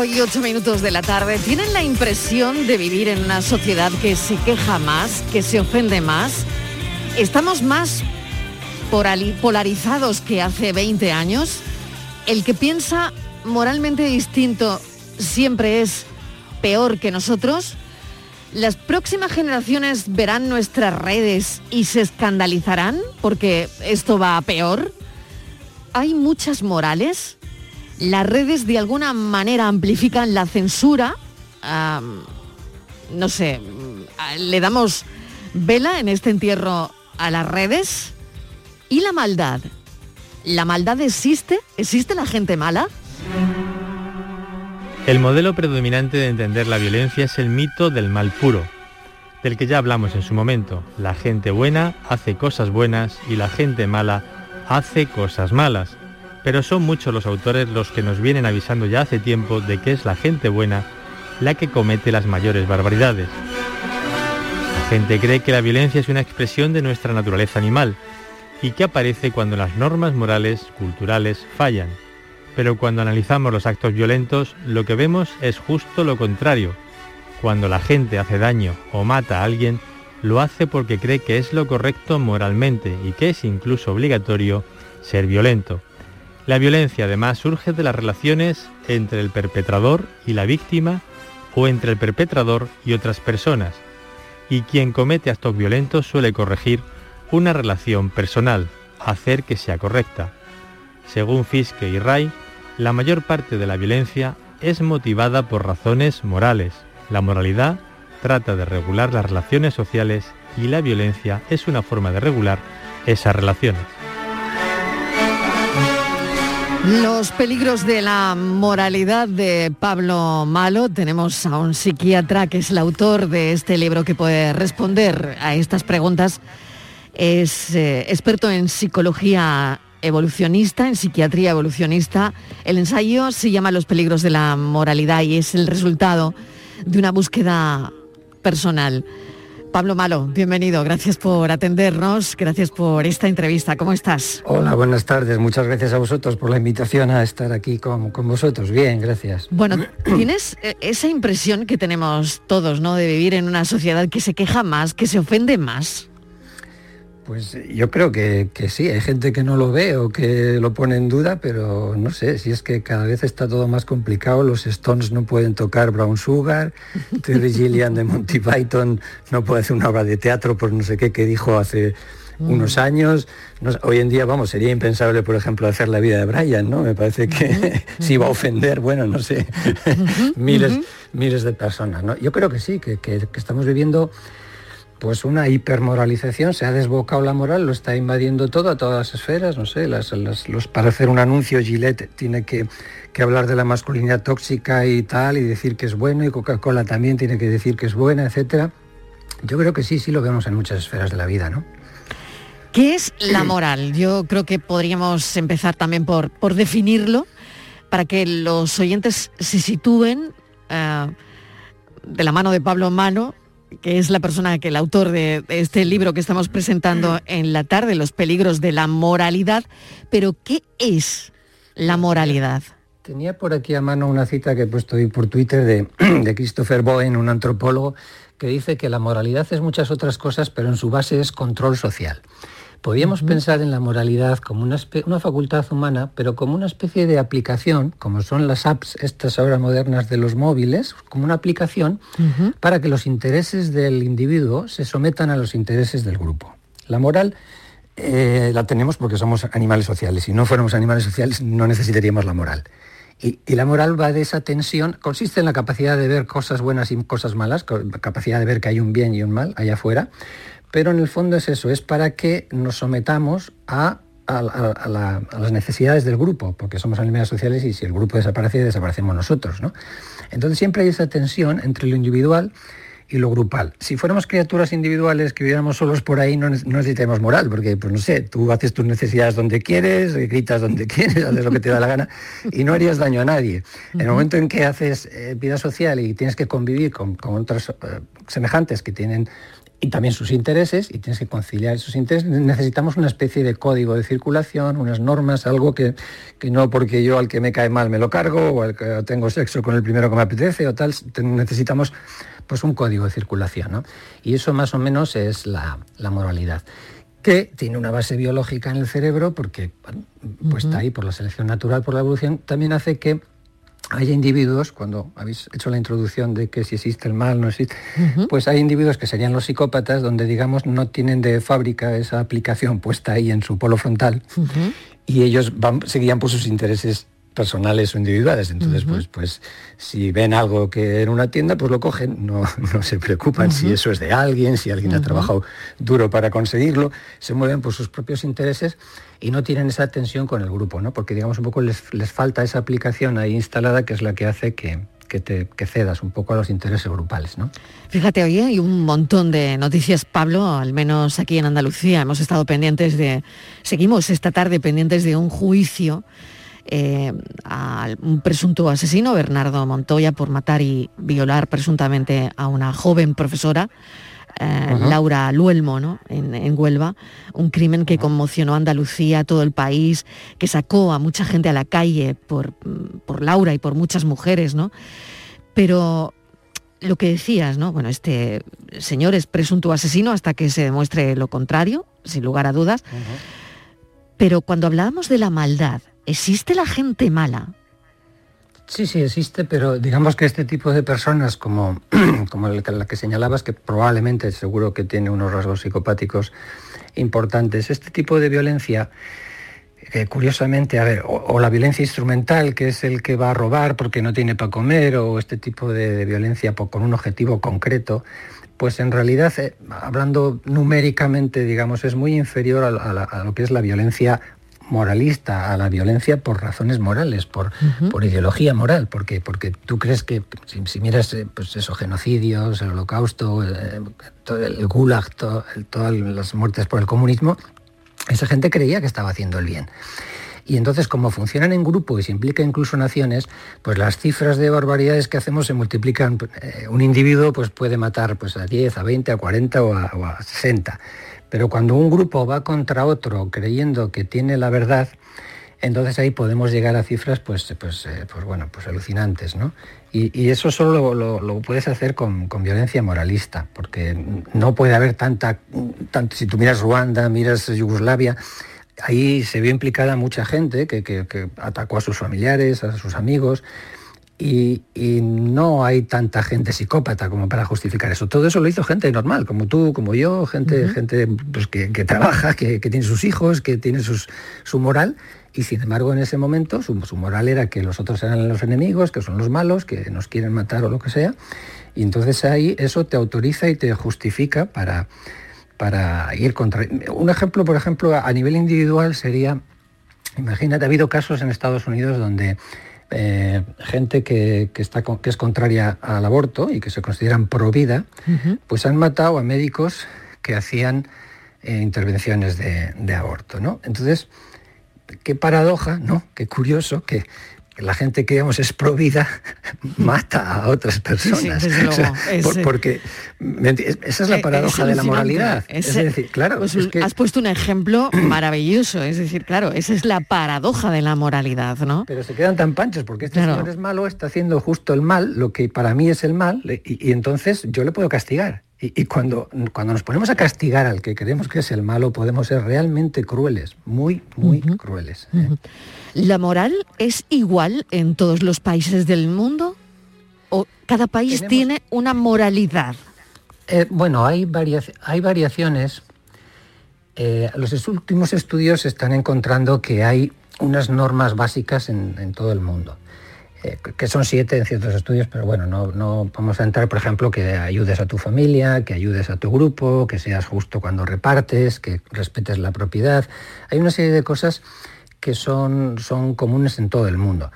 5 y 8 minutos de la tarde, ¿tienen la impresión de vivir en una sociedad que se queja más, que se ofende más? ¿Estamos más polarizados que hace 20 años? ¿El que piensa moralmente distinto siempre es peor que nosotros? ¿Las próximas generaciones verán nuestras redes y se escandalizarán porque esto va a peor? ¿Hay muchas morales? Las redes de alguna manera amplifican la censura. no sé, le damos vela en este entierro a las redes. ¿Y la maldad? ¿La maldad existe? ¿Existe la gente mala? El modelo predominante de entender la violencia es el mito del mal puro, del que ya hablamos en su momento. La gente buena hace cosas buenas y la gente mala hace cosas malas pero son muchos los autores los que nos vienen avisando ya hace tiempo de que es la gente buena la que comete las mayores barbaridades. La gente cree que la violencia es una expresión de nuestra naturaleza animal y que aparece cuando las normas morales, culturales, fallan. Pero cuando analizamos los actos violentos, lo que vemos es justo lo contrario. Cuando la gente hace daño o mata a alguien, lo hace porque cree que es lo correcto moralmente y que es incluso obligatorio ser violento. La violencia además surge de las relaciones entre el perpetrador y la víctima o entre el perpetrador y otras personas, y quien comete actos violentos suele corregir una relación personal, hacer que sea correcta. Según Fiske y Ray, la mayor parte de la violencia es motivada por razones morales. La moralidad trata de regular las relaciones sociales y la violencia es una forma de regular esas relaciones. Los peligros de la moralidad de Pablo Malo. Tenemos a un psiquiatra que es el autor de este libro que puede responder a estas preguntas. Es eh, experto en psicología evolucionista, en psiquiatría evolucionista. El ensayo se llama Los peligros de la moralidad y es el resultado de una búsqueda personal. Pablo Malo, bienvenido, gracias por atendernos, gracias por esta entrevista, ¿cómo estás? Hola, buenas tardes, muchas gracias a vosotros por la invitación a estar aquí con, con vosotros, bien, gracias. Bueno, ¿tienes eh, esa impresión que tenemos todos, ¿no? De vivir en una sociedad que se queja más, que se ofende más. Pues yo creo que, sí, hay gente que no lo ve o que lo pone en duda, pero no sé, si es que cada vez está todo más complicado, los Stones no pueden tocar Brown Sugar, Terry Gillian de Monty Python no puede hacer una obra de teatro por no sé qué que dijo hace mm. unos años. hoy en día, vamos, sería impensable, por ejemplo, hacer la vida de Brian, ¿no? Me parece que si va a ofender, bueno, no sé, miles, miles de personas, ¿no? Yo creo que sí, que, que estamos viviendo pues una hipermoralización, se ha desbocado la moral, lo está invadiendo todo a todas las esferas, no sé, las, los, para hacer un anuncio Gillette tiene que, hablar de la masculinidad tóxica y tal, y decir que es bueno, y Coca-Cola también tiene que decir que es buena, etcétera. Yo creo que sí, sí lo vemos en muchas esferas de la vida, ¿no? ¿Qué es la moral? Yo creo que podríamos empezar también por, por definirlo para que los oyentes se sitúen eh, de la mano de Pablo Mano, que es la persona que el autor de, este libro que estamos presentando en la tarde, Los peligros de la moralidad. Pero ¿qué es la moralidad? Tenía por aquí a mano una cita que he puesto hoy por Twitter de, de Christopher Bowen, un antropólogo, que dice que la moralidad es muchas otras cosas, pero en su base es control social. Podríamos pensar en la moralidad como una, una, facultad humana, pero como una especie de aplicación, como son las apps, estas ahora modernas de los móviles, como una aplicación para que los intereses del individuo se sometan a los intereses del grupo. La moral eh, la tenemos porque somos animales sociales. Si no fuéramos animales sociales, no necesitaríamos la moral. Y, y, la moral va de esa tensión, consiste en la capacidad de ver cosas buenas y cosas malas, capacidad de ver que hay un bien y un mal allá afuera, pero en el fondo es eso, es para que nos sometamos a, las necesidades del grupo, porque somos animales sociales y si el grupo desaparece, desaparecemos nosotros. ¿no? Entonces siempre hay esa tensión entre lo individual y lo grupal. Si fuéramos criaturas individuales que viviéramos solos por ahí, no, necesitamos moral, porque, pues no sé, tú haces tus necesidades donde quieres, gritas donde quieres, haces lo que te da la gana y no harías daño a nadie. En el momento en que haces eh, vida social y tienes que convivir con, otros eh, semejantes que tienen y también sus intereses, y tienes que conciliar esos intereses. Necesitamos una especie de código de circulación, unas normas, algo que, que no porque yo al que me cae mal me lo cargo, o al que tengo sexo con el primero que me apetece, o tal, necesitamos pues un código de circulación. ¿no? Y eso más o menos es la, la moralidad que tiene una base biológica en el cerebro, porque pues está ahí por la selección natural, por la evolución, también hace que hay individuos, cuando habéis hecho la introducción de que si existe el mal, no existe, pues hay individuos que serían los psicópatas, donde digamos no tienen de fábrica esa aplicación puesta ahí en su polo frontal y ellos van, seguían por sus intereses personales o individuales. Entonces, pues, pues si ven algo que en una tienda, pues lo cogen, no, no se preocupan si eso es de alguien, si alguien ha trabajado duro para conseguirlo, se mueven por sus propios intereses y no tienen esa tensión con el grupo, ¿no? Porque digamos un poco les, falta esa aplicación ahí instalada que es la que hace que, te cedas un poco a los intereses grupales. ¿no? Fíjate, hoy hay un montón de noticias, Pablo, al menos aquí en Andalucía. Hemos estado pendientes de, seguimos esta tarde pendientes de un juicio eh, a un presunto asesino, Bernardo Montoya, por matar y violar presuntamente a una joven profesora. Eh, Laura Luelmo, ¿no? en, Huelva, un crimen que conmocionó a Andalucía, todo el país, que sacó a mucha gente a la calle por, por Laura y por muchas mujeres, ¿no? Pero lo que decías, ¿no? Bueno, este señor es presunto asesino hasta que se demuestre lo contrario, sin lugar a dudas. Pero cuando hablábamos de la maldad, ¿Existe la gente mala? Sí, sí, existe, pero digamos que este tipo de personas, como, como la que señalabas, que probablemente seguro que tiene unos rasgos psicopáticos importantes, este tipo de violencia, que curiosamente, a ver, o, la violencia instrumental, que es el que va a robar porque no tiene para comer, o este tipo de, violencia con un objetivo concreto, pues en realidad, eh, hablando numéricamente, digamos, es muy inferior a, lo que es la violencia moralista a la violencia por razones morales, por, por ideología moral, porque, porque tú crees que si, miras eh, pues eso, genocidios, el holocausto, eh, el, gulag, todas las muertes por el comunismo, esa gente creía que estaba haciendo el bien. Y entonces, como funcionan en grupo y se implica incluso naciones, pues las cifras de barbaridades que hacemos se multiplican. Eh, un individuo pues, puede matar pues, a 10, a 20, a 40 o a, o a 60. Pero cuando un grupo va contra otro creyendo que tiene la verdad, entonces ahí podemos llegar a cifras pues, pues, eh, pues bueno, pues alucinantes, ¿no? Y, eso solo lo, puedes hacer con, violencia moralista, porque no puede haber tanta, tanto, si tú miras Ruanda, miras Yugoslavia, ahí se vio implicada mucha gente que, que atacó a sus familiares, a sus amigos, y, no hay tanta gente psicópata como para justificar eso. Todo eso lo hizo gente normal, como tú, como yo, gente, gente pues, que, trabaja, que, tiene sus hijos, que tiene su moral. Y sin embargo, en ese momento, su, moral era que los otros eran los enemigos, que son los malos, que nos quieren matar o lo que sea. Y entonces ahí eso te autoriza y te justifica para, para ir contra... Un ejemplo, por ejemplo, a nivel individual sería, imagínate, ha habido casos en Estados Unidos donde eh, gente que, está, que es contraria al aborto y que se consideran pro vida, pues han matado a médicos que hacían eh, intervenciones de, de, aborto. ¿no? Entonces, qué paradoja, ¿no? Qué curioso que la gente que digamos es provida mata a otras personas. porque esa es la eh, paradoja de la moralidad. Es, decir, claro. Pues has puesto un ejemplo maravilloso. Es decir, claro, esa es la paradoja de la moralidad, ¿no? Pero se quedan tan panchos porque este señor es malo, está haciendo justo el mal, lo que para mí es el mal, y entonces yo le puedo castigar. Y, cuando, cuando nos ponemos a castigar al que creemos que es el malo, podemos ser realmente crueles, muy, muy crueles. ¿eh? ¿La moral es igual en todos los países del mundo? ¿O cada país tiene una moralidad? Eh, bueno, hay, hay variaciones. Eh, los últimos estudios están encontrando que hay unas normas básicas en todo el mundo. Eh, que son siete en ciertos estudios, pero bueno, no, vamos a entrar, por ejemplo, que ayudes a tu familia, que ayudes a tu grupo, que seas justo cuando repartes, que respetes la propiedad. Hay una serie de cosas que son, son comunes en todo el mundo.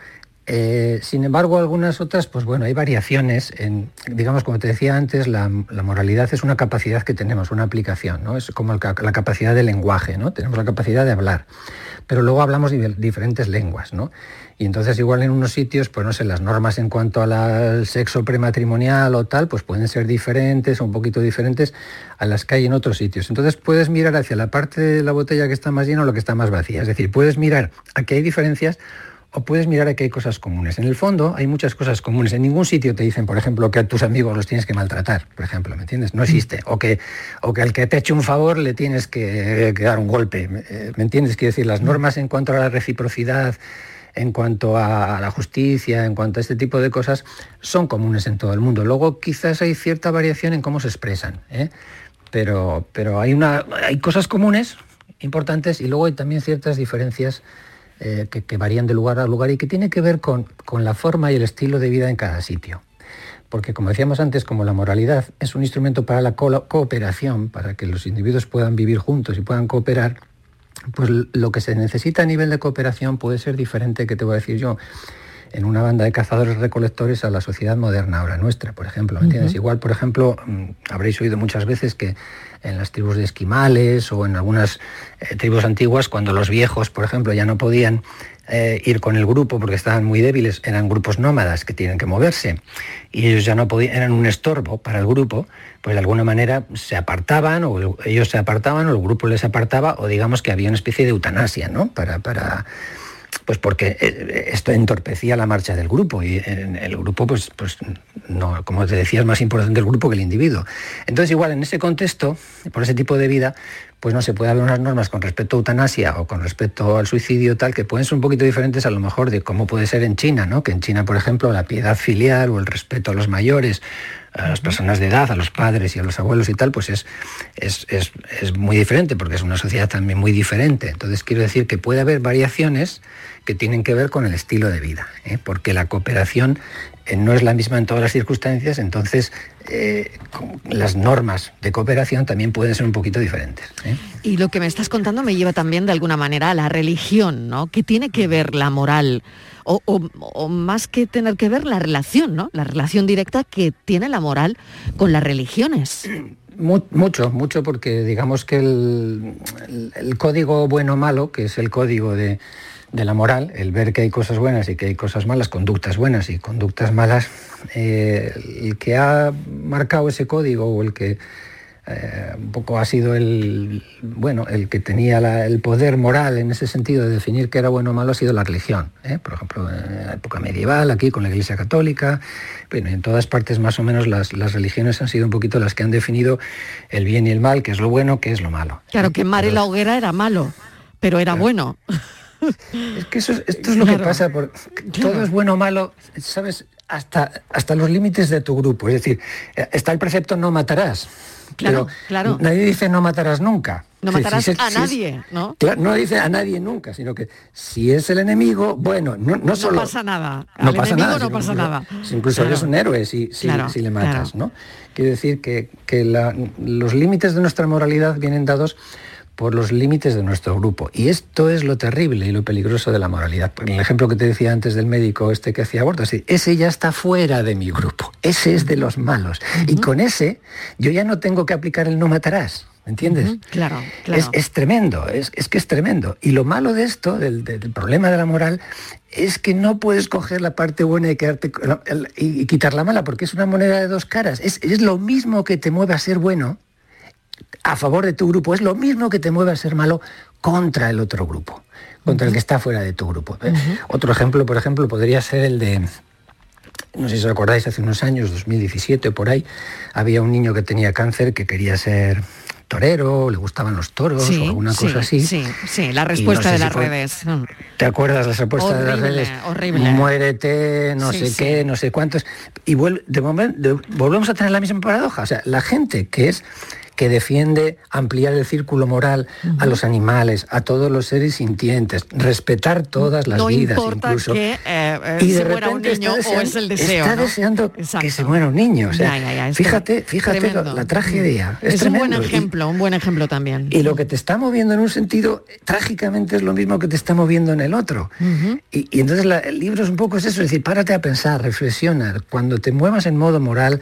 Eh, sin embargo, algunas otras, pues bueno, hay variaciones. En, digamos, como te decía antes, la, moralidad es una capacidad que tenemos, una aplicación, ¿no? Es como la capacidad del lenguaje, ¿no? Tenemos la capacidad de hablar, pero luego hablamos diferentes lenguas, ¿no? Y entonces igual en unos sitios, pues no sé, las normas en cuanto al sexo prematrimonial o tal, pues pueden ser diferentes o un poquito diferentes a las que hay en otros sitios. Entonces puedes mirar hacia la parte de la botella que está más llena o la que está más vacía. Es decir, puedes mirar a que hay diferencias o puedes mirar a que hay cosas comunes. En el fondo hay muchas cosas comunes. En ningún sitio te dicen, por ejemplo, que a tus amigos los tienes que maltratar, por ejemplo, ¿me entiendes? No existe. O que, o que al que te eche un favor le tienes que, que dar un golpe. ¿Me entiendes? Quiero decir, las normas en cuanto a la reciprocidad, en cuanto a la justicia, en cuanto a este tipo de cosas, son comunes en todo el mundo. Luego quizás hay cierta variación en cómo se expresan, ¿eh? pero, pero hay, una, hay cosas comunes importantes y luego hay también ciertas diferencias eh, que, varían de lugar a lugar y que tienen que ver con, con la forma y el estilo de vida en cada sitio porque como decíamos antes, como la moralidad es un instrumento para la cooperación, para que los individuos puedan vivir juntos y puedan cooperar, pues lo que se necesita a nivel de cooperación puede ser diferente, que te voy a decir yo, en una banda de cazadores recolectores a la sociedad moderna ahora nuestra, por ejemplo. ¿me entiendes? Igual, por ejemplo, mm, habréis oído muchas veces que en las tribus de esquimales o en algunas eh, tribus antiguas, cuando los viejos, por ejemplo, ya no podían eh, ir con el grupo porque estaban muy débiles, eran grupos nómadas que tienen que moverse y ellos ya no podían, eran un estorbo para el grupo, pues de alguna manera se apartaban o ellos se apartaban o el grupo les apartaba o digamos que había una especie de eutanasia, ¿no? Para, para pues porque eh, esto entorpecía la marcha del grupo y en el grupo, pues, pues no, como te decía, es más importante el grupo que el individuo. Entonces, igual en ese contexto, por ese tipo de vida, pues no se puede haber unas normas con respecto a eutanasia o con respecto al suicidio tal que pueden ser un poquito diferentes a lo mejor de cómo puede ser en China, ¿no? Que en China, por ejemplo, la piedad filial o el respeto a los mayores, a las personas de edad, a los padres y a los abuelos y tal, pues es, es, muy diferente porque es una sociedad también muy diferente. Entonces quiero decir que puede haber variaciones que tienen que ver con el estilo de vida, ¿eh? porque la cooperación eh, no es la misma en todas las circunstancias, entonces eh, las normas de cooperación también pueden ser un poquito diferentes. Y lo que me estás contando me lleva también de alguna manera a la religión, ¿no? ¿Qué tiene que ver la moral? O, más que tener que ver la relación, ¿no? La relación directa que tiene la moral con las religiones. Mucho, mucho, porque digamos que el código bueno-malo, que es el código de, de la moral, el ver que hay cosas buenas y que hay cosas malas, conductas buenas y conductas malas, eh, el que ha marcado ese código o el que eh, un poco ha sido el bueno el que tenía el poder moral en ese sentido de definir qué era bueno o malo ha sido la religión ¿eh? por ejemplo en la época medieval aquí con la iglesia católica bueno, en todas partes más o menos las, las, religiones han sido un poquito las que han definido el bien y el mal qué es lo bueno qué es lo malo claro que Mare la hoguera era malo pero era bueno Es que eso, esto es lo que pasa, por, todo es bueno o malo, ¿sabes? Hasta, hasta los límites de tu grupo. Es decir, está el precepto no matarás. Claro, claro. Nadie dice no matarás nunca. No matarás a nadie, ¿no? no dice a nadie nunca, sino que si es el enemigo, bueno, no, no solo... No pasa nada. no pasa nada. No pasa nada. Incluso eres un héroe si, si, le matas, ¿no? Quiere decir que, que los límites de nuestra moralidad vienen dados por los límites de nuestro grupo. Y esto es lo terrible y lo peligroso de la moralidad. El ejemplo que te decía antes del médico este que hacía abortos, ese ya está fuera de mi grupo, ese es de los malos. Y con ese yo ya no tengo que aplicar el no matarás ¿Me entiendes? claro, claro. Es, tremendo, es, que es tremendo. Y lo malo de esto, del, problema de la moral, es que no puedes coger la parte buena y, quedarte, y, quitar la mala, porque es una moneda de dos caras. Es, lo mismo que te mueve a ser bueno a favor de tu grupo, es lo mismo que te mueve a ser malo contra el otro grupo, contra el que está fuera de tu grupo. ¿eh? Otro ejemplo, por ejemplo, podría ser el de no sé si os acordáis, hace unos años, 2017 por ahí, había un niño que tenía cáncer que quería ser torero, le gustaban los toros o alguna cosa así. Sí, sí, la respuesta de las redes. ¿Te acuerdas la respuesta de las redes? Horrible. Muérete, no sé qué, no sé cuántos. Y de momento volvemos a tener la misma paradoja. O sea, la gente que es que defiende ampliar el círculo moral a los animales, a todos los seres sintientes, respetar todas las vidas, incluso. Que, eh, eh, y de repente un niño está deseando, o es el deseo, está deseando que se muera un niño. fíjate, fíjate la tragedia. Es, un buen ejemplo, un buen ejemplo también. Y lo que te está moviendo en un sentido, trágicamente es lo mismo que te está moviendo en el otro. y, entonces el libro es un poco eso, es decir, párate a pensar, reflexionar. Cuando te muevas en modo moral,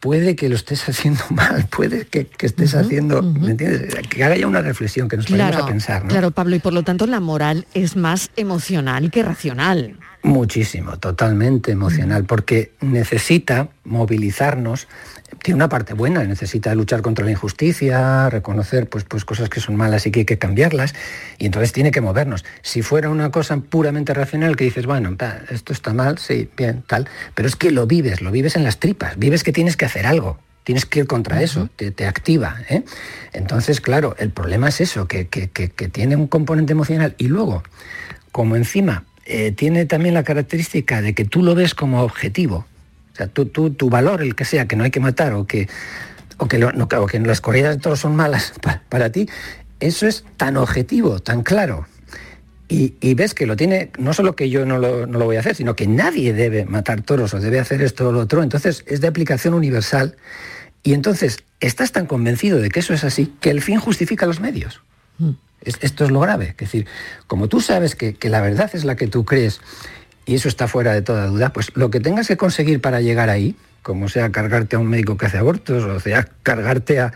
puede que lo estés haciendo mal, puede que, estés haciendo, ¿me entiendes? Que haga ya una reflexión, que nos claro, a pensar. ¿no? Claro, Pablo, y por lo tanto la moral es más emocional que racional. Muchísimo, totalmente emocional, porque necesita movilizarnos tiene una parte buena, necesita luchar contra la injusticia, reconocer pues, pues cosas que son malas y que hay que cambiarlas, y entonces tiene que movernos. Si fuera una cosa puramente racional que dices, bueno, esto está mal, sí, bien, tal, pero es que lo vives, lo vives en las tripas, vives que tienes que hacer algo, tienes que ir contra eso, te, activa. ¿eh? Entonces, claro, el problema es eso, que, tiene un componente emocional y luego, como encima eh, tiene también la característica de que tú lo ves como objetivo, sea, tú, tu valor, el que sea, que no hay que matar o que, o que, que las corridas de toros son malas para, ti, eso es tan objetivo, tan claro. Y, ves que lo tiene, no solo que yo no lo, no lo, voy a hacer, sino que nadie debe matar toros o debe hacer esto o lo otro. Entonces es de aplicación universal. Y entonces estás tan convencido de que eso es así que el fin justifica los medios. Mm. esto es lo grave. Es decir, como tú sabes que, que la verdad es la que tú crees y eso está fuera de toda duda, pues lo que tengas que conseguir para llegar ahí, como sea cargarte a un médico que hace abortos, o sea cargarte a,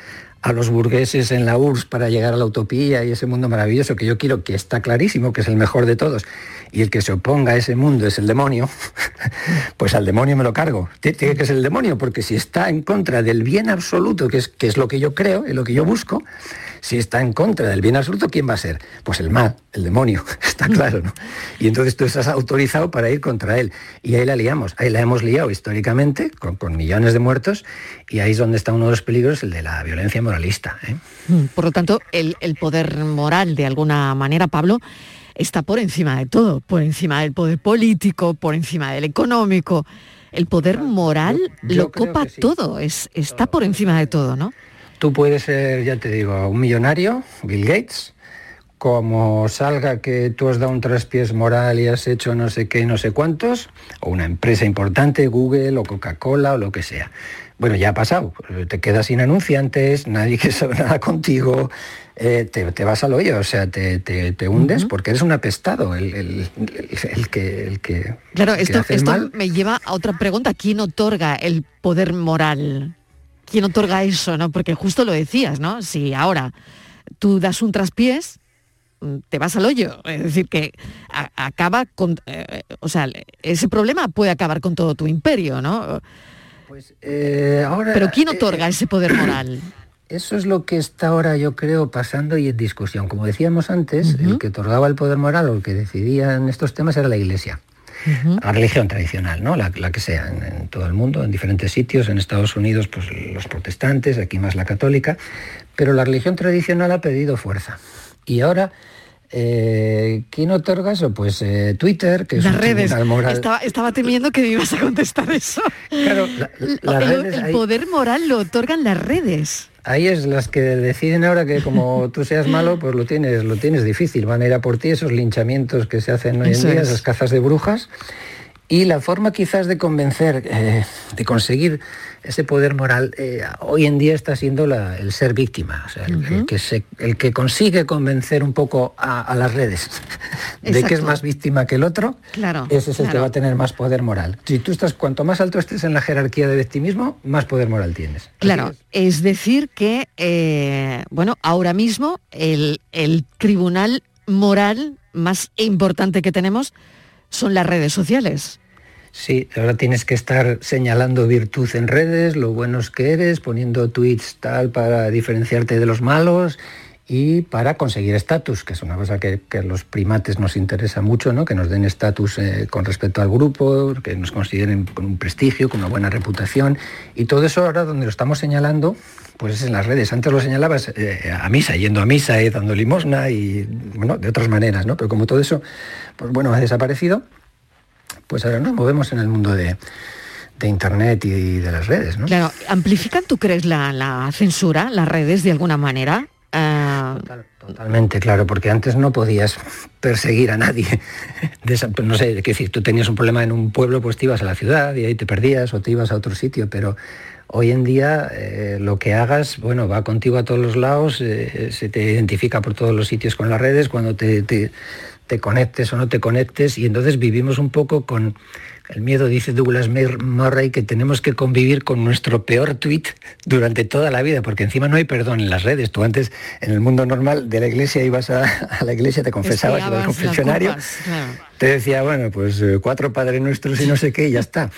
los burgueses en la URSS para llegar a la utopía y ese mundo maravilloso que yo quiero, que está clarísimo, que es el mejor de todos, y el que se oponga a ese mundo es el demonio, pues al demonio me lo cargo. Tiene que ser el demonio, porque si está en contra del bien absoluto, que es, que es lo que yo creo y lo que yo busco, si está en contra del bien absoluto, ¿quién va a ser? Pues el mal, el demonio, está claro, ¿no? Y entonces tú estás autorizado para ir contra él. Y ahí la liamos, ahí la hemos liado históricamente, con, millones de muertos, y ahí es donde está uno de los peligros, el de la violencia moralista. ¿eh? Mm, por lo tanto, el, poder moral, de alguna manera, Pablo, está por encima de todo, por encima del poder político, por encima del económico. El poder moral lo copa todo, es, está por encima de todo, ¿no? Tú puedes ser, ya te digo, un millonario, Bill Gates, como salga que tú has dado un traspiés moral y has hecho no sé qué, no sé cuántos, o una empresa importante, Google o Coca-Cola o lo que sea. Bueno, ya ha pasado, te quedas sin anunciantes, nadie quiere saber nada contigo, eh, te, vas al hoyo, o sea, te, hundes porque eres un apestado, el, que, el que... Claro, esto, esto me lleva a otra pregunta, ¿quién otorga el poder moral? Quién otorga eso, ¿no? Porque justo lo decías, ¿no? Si ahora tú das un traspiés, mm, te vas al hoyo. Es decir, que acaba con... Eh, o sea, ese problema puede acabar con todo tu imperio, ¿no? Pues eh, ahora... Pero ¿quién eh, otorga ese poder moral? Eso es lo que está ahora, yo creo, pasando y en discusión. Como decíamos antes, el que otorgaba el poder moral o el que decidía en estos temas era la Iglesia la religión tradicional, ¿no? La, que sea, en, todo el mundo, en diferentes sitios, en Estados Unidos, pues los protestantes, aquí más la católica, pero la religión tradicional ha pedido fuerza. Y ahora eh, ¿Quién otorga eso? Pues eh, Twitter, que es Las redes. Moral. Estaba, temiendo que me ibas a contestar eso. Claro, el, poder moral lo otorgan las redes. Ahí es las que deciden ahora que como tú seas malo, pues lo tienes, lo tienes difícil. Van a ir a por ti esos linchamientos que se hacen hoy en día, esas cazas de brujas. Y la forma quizás de convencer, eh, de conseguir ese poder moral, eh, hoy en día está siendo el ser víctima, el, que el, que consigue convencer un poco a, las redes de que es más víctima que el otro, claro, ese es el que va a tener más poder moral. Si tú estás, cuanto más alto estés en la jerarquía de victimismo, más poder moral tienes. Claro, es. decir que, eh, bueno, ahora mismo el, el tribunal moral más importante que tenemos son las redes sociales. Sí, ahora tienes que estar señalando virtud en redes, lo buenos que eres, poniendo tweets tal para diferenciarte de los malos y para conseguir estatus, que es una cosa que, a los primates nos interesa mucho, ¿no? que nos den estatus eh, con respecto al grupo, que nos consideren con un prestigio, con una buena reputación. Y todo eso ahora donde lo estamos señalando, pues es en las redes. Antes lo señalabas eh, a misa, yendo a misa y dando limosna y, bueno, de otras maneras, ¿no? Pero como todo eso, pues bueno, ha desaparecido, pues ahora nos movemos en el mundo de, Internet y de las redes, ¿no? Claro, ¿amplifican, tú crees, la, censura, las redes, de alguna manera? Ah, totalmente, claro, porque antes no podías perseguir a nadie. no sé, qué decir, tú tenías un problema en un pueblo, pues te ibas a la ciudad y ahí te perdías o te ibas a otro sitio, pero hoy en día eh, lo que hagas, bueno, va contigo a todos los lados, eh, se te identifica por todos los sitios con las redes, cuando te, te conectes o no te conectes, y entonces vivimos un poco con el miedo, dice Douglas Murray, que tenemos que convivir con nuestro peor tweet durante toda la vida, porque encima no hay perdón en las redes. Tú antes, en el mundo normal de la iglesia, ibas a, la iglesia, te confesabas, ibas al confesionario, te decía, bueno, pues eh, cuatro padres nuestros y no sé qué, y ya está.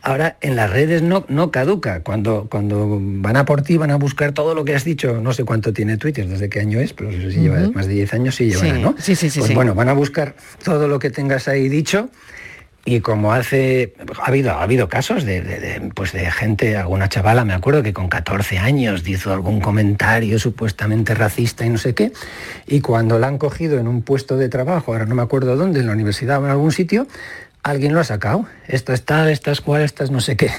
Ahora en las redes no, no caduca. Cuando, cuando van a por ti, van a buscar todo lo que has dicho. No sé cuánto tiene Twitter, desde qué año es, pero si lleva más de 10 años, sí lleva, ¿no? Sí, sí, pues bueno, van a buscar todo lo que tengas ahí dicho. Y como hace, ha habido, ha habido casos de, pues de gente, alguna chavala, me acuerdo que con 14 años hizo algún comentario supuestamente racista y no sé qué, y cuando la han cogido en un puesto de trabajo, ahora no me acuerdo dónde, en la universidad o en algún sitio, alguien lo ha sacado. Esta es tal, esta es cual, esta es no sé qué.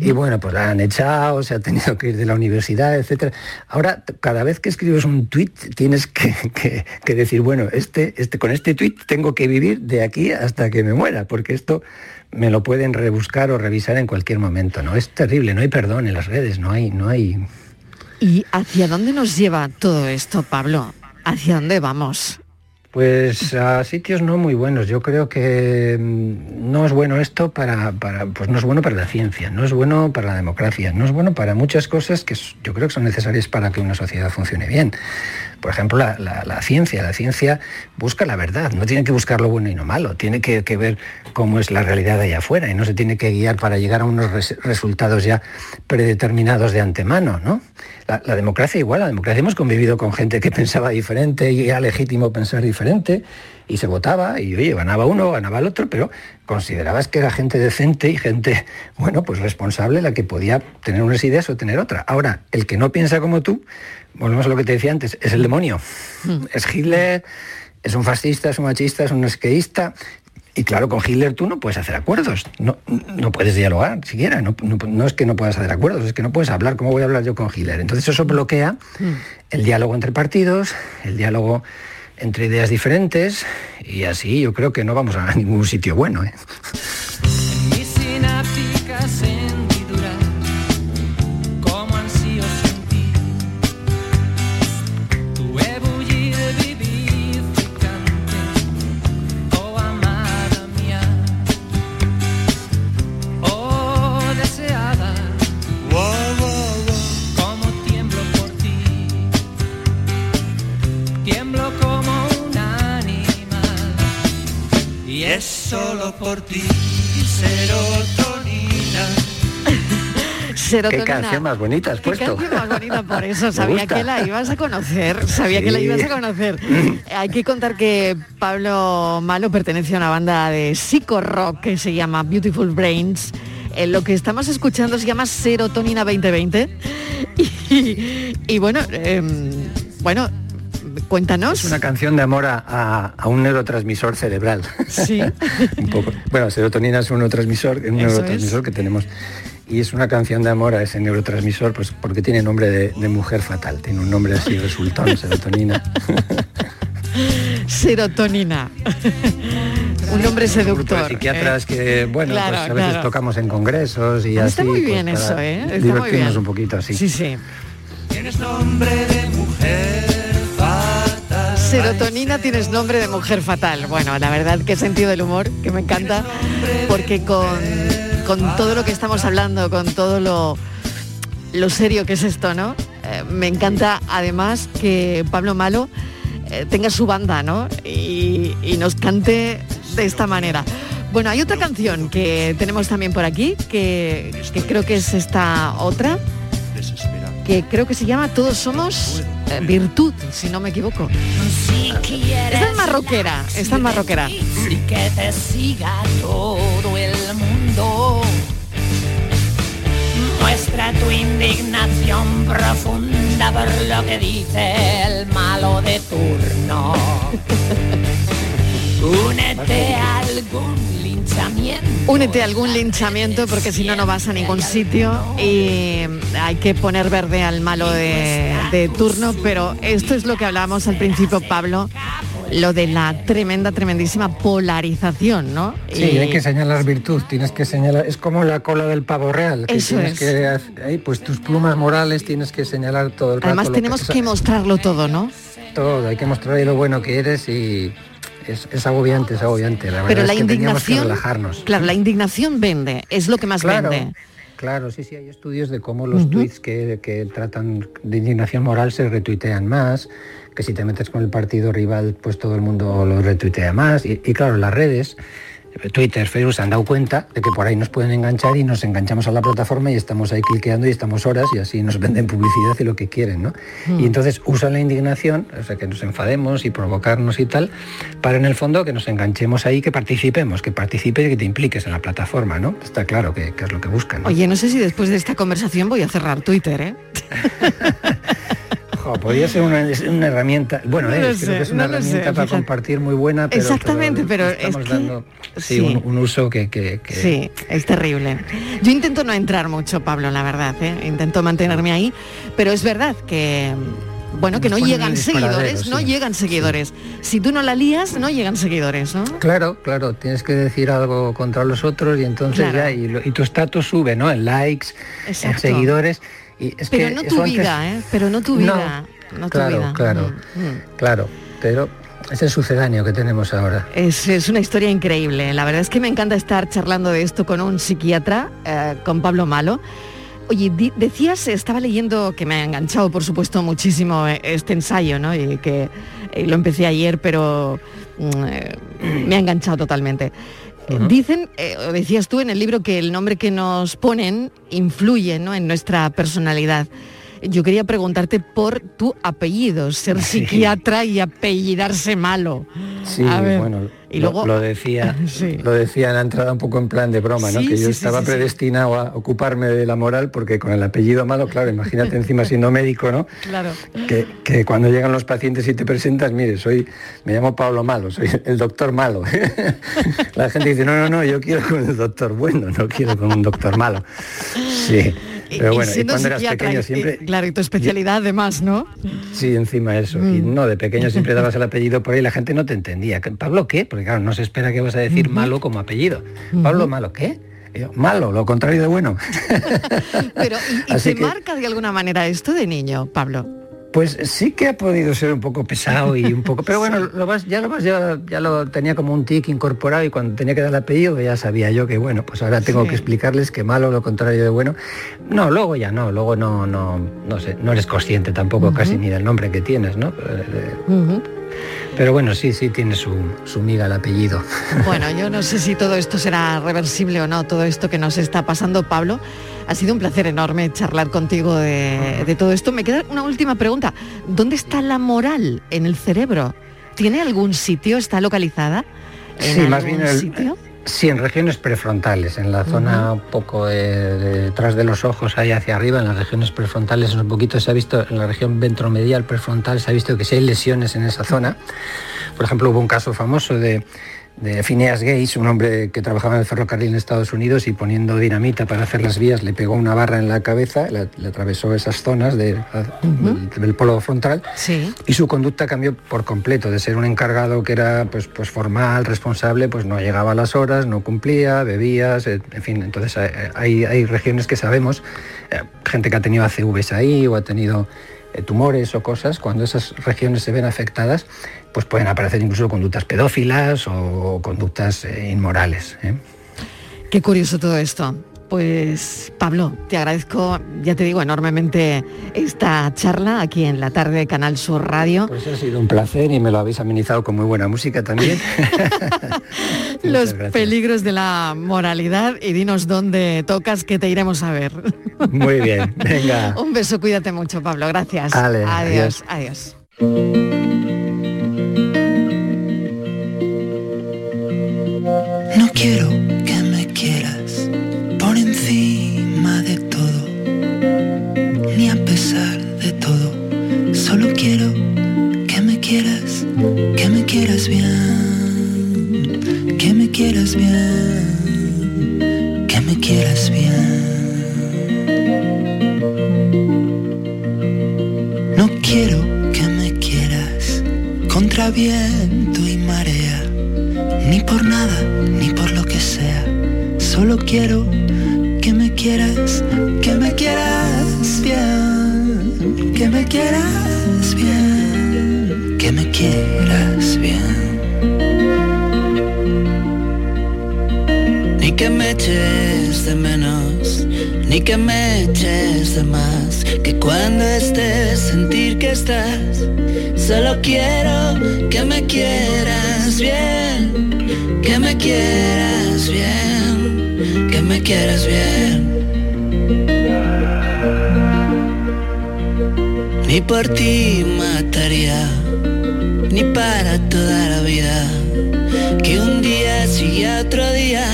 Y bueno, pues la han echado, se ha tenido que ir de la universidad, etc. Ahora, cada vez que escribes un tuit, tienes que, decir, bueno, este, este, con este tuit tengo que vivir de aquí hasta que me muera, porque esto me lo pueden rebuscar o revisar en cualquier momento. ¿no? Es terrible, no hay perdón en las redes, no hay, no hay. ¿Y hacia dónde nos lleva todo esto, Pablo? ¿Hacia dónde vamos? Pues a sitios no muy buenos. Yo creo que mm, no es bueno esto para, pues no es bueno para la ciencia, no es bueno para la democracia, no es bueno para muchas cosas que yo creo que son necesarias para que una sociedad funcione bien. Por ejemplo, la, ciencia. La ciencia busca la verdad, no tiene que buscar lo bueno y lo malo, tiene que, ver cómo es la realidad allá afuera y no se tiene que guiar para llegar a unos resultados ya predeterminados de antemano. ¿no? La, la, democracia igual, la democracia hemos convivido con gente que pensaba diferente y era legítimo pensar diferente y se votaba y oye, ganaba uno, ganaba el otro, pero considerabas que era gente decente y gente, bueno, pues responsable la que podía tener unas ideas o tener otra. Ahora, el que no piensa como tú, volvemos a lo que te decía antes, es el demonio. Hmm. Es Hitler, es un fascista, es un machista, es un esqueísta. Y claro, con Hitler tú no puedes hacer acuerdos, no, no puedes dialogar siquiera, no, no, es que no puedas hacer acuerdos, es que no puedes hablar, ¿cómo voy a hablar yo con Hitler? Entonces eso bloquea hmm. el diálogo entre partidos, el diálogo entre ideas diferentes y así yo creo que no vamos a ningún sitio bueno. ¿eh? Por ti, serotonina. Serotonina. Qué canción más bonita has puesto. Qué canción más bonita, por eso sabía que la ibas a conocer, sabía que la ibas a conocer. Hay que contar que Pablo Malo pertenece a una banda de psico rock que se llama Beautiful Brains. En eh, lo que estamos escuchando se llama Serotonina 2020. Y, bueno, em, bueno, Cuéntanos. Es una canción de amor a, un neurotransmisor cerebral. Sí. un poco. Bueno, serotonina es un neurotransmisor, un neurotransmisor que tenemos. Y es una canción de amor a ese neurotransmisor, pues porque tiene nombre de, mujer fatal. Tiene un nombre así, resultón, serotonina. serotonina. Un Un de seductor. psiquiatras ¿eh? que, bueno, Claro, pues a veces claro. tocamos en congresos y así. Está muy pues, bien eso, ¿eh? Está muy divertirnos bien. un poquito así. Sí, sí. Tienes nombre de. Serotonina tienes nombre de mujer fatal. Bueno, la verdad que sentido del humor, que me encanta, porque con, con todo lo que estamos hablando, con todo lo, lo serio que es esto, ¿no? Eh, me encanta además que Pablo Malo eh, tenga su banda, ¿no? Y, y nos cante de esta manera. Bueno, hay otra canción que tenemos también por aquí, que, que creo que es esta otra, que creo que se llama Todos somos eh, virtud, si no me equivoco. Esta es marroquera, esta es marroquera. Y que te siga todo el mundo. Muestra tu indignación profunda por lo que dice el malo de turno. Únete a algún linchamiento. Únete a algún linchamiento porque si no no vas a ningún sitio y hay que poner verde al malo de, de turno, pero esto es lo que hablábamos al principio, Pablo, lo de la tremenda, tremendísima polarización, ¿no? Sí, Y- hay que señalar virtud, tienes que señalar, es como la cola del pavo real, que Eso tienes es. que ahí, pues tus plumas morales tienes que señalar todo el. Además tenemos que, que mostrarlo todo, ¿no? todo, hay que mostrar lo bueno que eres y es, es agobiante, es agobiante. La verdad Pero es la que teníamos que indignación, relajarnos. claro, la indignación vende, es lo que más Claro, vende. Claro, sí, sí, hay estudios de cómo los tweets que, que tratan de indignación moral se retuitean más, que si te metes con el partido rival, pues todo el mundo lo retuitea más. Y, y claro, las redes, Twitter, Facebook se han dado cuenta de que por ahí nos pueden enganchar y nos enganchamos a la plataforma y estamos ahí cliqueando y estamos horas y así nos venden publicidad y lo que quieren, ¿no? Y entonces usan la indignación, o sea, que nos enfademos y provocarnos y tal, para en el fondo que nos enganchemos ahí, que participemos, que participes y que te impliques en la plataforma, ¿no? Está claro que, que es lo que buscan. ¿no? Oye, no sé si después de esta conversación voy a cerrar Twitter, ¿eh? Podría ser una, es una herramienta, bueno, No lo creo que es una no lo sé, herramienta para compartir muy buena, pero, Exactamente, pero es estamos que- dando sí, sí. Un, un uso que, que- que- Sí, es terrible. Yo intento no entrar mucho, Pablo, la verdad, ¿eh? intento mantenerme ahí, pero es verdad que bueno, que no llegan seguidores, no sí. llegan seguidores. Si tú no la lías, no llegan seguidores, ¿no? Claro, claro, tienes que decir algo contra los otros y entonces Claro. ya, y, lo- y tu estatus sube, ¿no? En likes, en seguidores. Y es Pero que no tu vida, ¿eh? Pero no tu vida. No, tu claro, vida. claro. Mm, mm. Claro, pero es el sucedáneo que tenemos ahora. Es, es una historia increíble. La verdad es que me encanta estar charlando de esto con un psiquiatra, eh, con Pablo Malo. Oye, di- decías, estaba leyendo que me ha enganchado, por supuesto, muchísimo eh, este ensayo, ¿no? Y que eh, lo empecé ayer, pero mm, eh, me ha enganchado totalmente. Dicen, eh, decías tú en el libro, que el nombre que nos ponen influye ¿no? en nuestra personalidad. Yo quería preguntarte por tu apellido, ser Sí. psiquiatra y apellidarse malo. Sí, A ver, bueno, y lo- luego- lo, decía, Sí. lo decía en la entrada un poco en plan de broma, ¿no? Que yo sí, estaba predestinado a ocuparme de la moral porque con el apellido malo, claro, imagínate encima siendo médico, ¿no? Claro. Que, que cuando llegan los pacientes y te presentas, mire, soy, me llamo Pablo Malo, soy el doctor malo. la gente dice, no, no, no, yo quiero con el doctor bueno, no quiero con un doctor malo. Sí. Pero bueno, y cuando eras pequeño siempre... claro, y tu especialidad además, ¿no? Sí, encima eso. Y Mm. no, de pequeño siempre dabas el apellido por ahí, la gente no te entendía. ¿Qué- ¿Pablo qué? Porque claro, no se espera que vas a decir malo como apellido. Pablo malo, ¿qué? Yo, malo, lo contrario de bueno. Pero, ¿y, y te que- marca de alguna manera esto de niño, Pablo? Pues sí que ha podido ser un poco pesado y un poco, pero bueno, lo vas, ya lo vas, ya, ya lo tenía como un tic incorporado y cuando tenía que dar el apellido ya sabía yo que bueno, pues ahora tengo Sí. que explicarles que malo lo contrario de bueno. No, luego ya no, luego no, no, no sé, no eres consciente tampoco casi ni del nombre que tienes, ¿no? Eh, Ujú. Pero bueno, sí, sí tiene su, su miga el apellido. Bueno, yo no sé si todo esto será reversible o no, todo esto que nos está pasando, Pablo. Ha sido un placer enorme charlar contigo de, de todo esto. Me queda una última pregunta. ¿Dónde está la moral en el cerebro? ¿Tiene algún sitio? ¿Está localizada? ¿En Sí, más algún bien el- sitio? Sí, en regiones prefrontales, en la zona un poco eh, detrás de los ojos, ahí hacia arriba, en las regiones prefrontales, un poquito se ha visto, en la región ventromedial prefrontal se ha visto que si hay lesiones en esa zona, por ejemplo, hubo un caso famoso de, de Phineas Gates, un hombre que trabajaba en el ferrocarril en Estados Unidos y poniendo dinamita para hacer las vías le pegó una barra en la cabeza, le, le atravesó esas zonas de- del, del polo frontal Sí. y su conducta cambió por completo, de ser un encargado que era pues, pues formal, responsable, pues no llegaba a las horas, no cumplía, bebía, en fin, entonces eh, hay, hay regiones que sabemos, eh, gente que ha tenido ACVs ahí o ha tenido eh, tumores o cosas, cuando esas regiones se ven afectadas, pues pueden aparecer incluso conductas pedófilas o conductas eh, inmorales. ¿eh? Qué curioso todo esto. Pues Pablo, te agradezco, ya te digo, enormemente esta charla aquí en la tarde de Canal Sur Radio. Pues ha sido un placer y me lo habéis amenizado con muy buena música también. Los peligros de la moralidad y dinos dónde tocas que te iremos a ver. Muy bien, venga. Un beso, cuídate mucho, Pablo. Gracias. Ale, adiós, adiós. adiós. Viento y marea ni por nada, ni por lo que sea. Solo quiero que me quieras, que me quieras bien, que me quieras bien, que me quieras bien. Ni que me eches de menos, ni que me eches de más, que cuando estés sentir que estás, solo quiero que me quieras bien, que me quieras bien, que me quieras bien. Ni por ti mataría, ni para toda la vida, que un día sigue a otro día,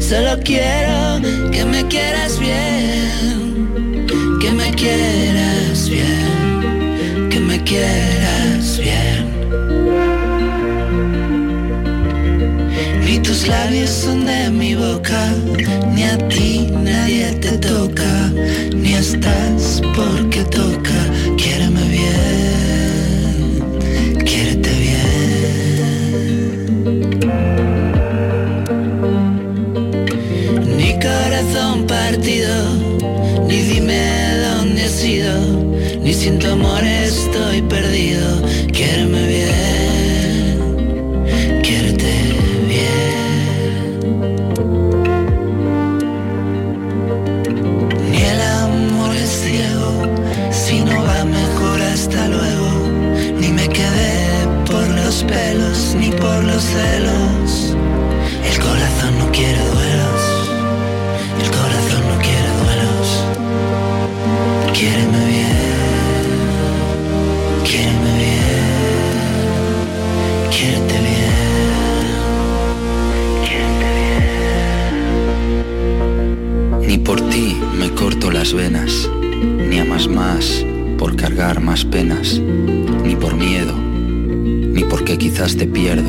solo quiero que me quieras bien, quieras bien, que me quieras bien. Ni tus labios son de mi boca, ni a ti nadie te toca, ni estás porque venas, ni amas más por cargar más penas, ni por miedo, ni porque quizás te pierdo,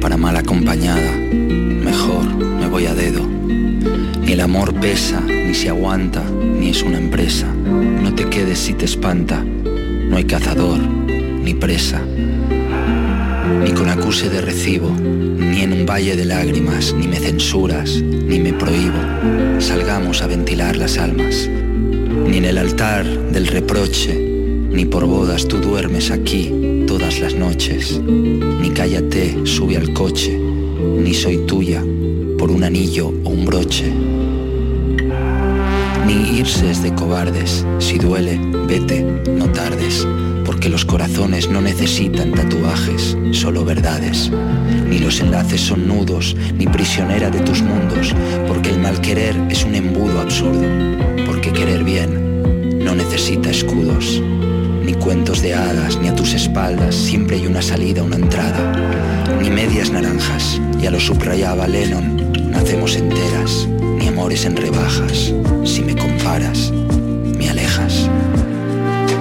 para mal acompañada, mejor me voy a dedo. Ni el amor pesa, ni se aguanta, ni es una empresa. No te quedes si te espanta, no hay cazador, ni presa. Ni con acuse de recibo, ni en un valle de lágrimas, ni me censuras, ni me prohíbo. Salgamos a ventilar las almas. Ni en el altar del reproche, ni por bodas tú duermes aquí todas las noches. Ni cállate, sube al coche, ni soy tuya por un anillo o un broche. Ni irse es de cobardes, si duele, vete, no tardes, porque los corazones no necesitan tatuajes, solo verdades. Ni los enlaces son nudos, ni prisionera de tus mundos, porque el mal querer es un embudo absurdo, porque querer bien. No necesita escudos, ni cuentos de hadas, ni a tus espaldas, siempre hay una salida, una entrada, ni medias naranjas, ya lo subrayaba Lennon, nacemos enteras, ni amores en rebajas, si me comparas, me alejas.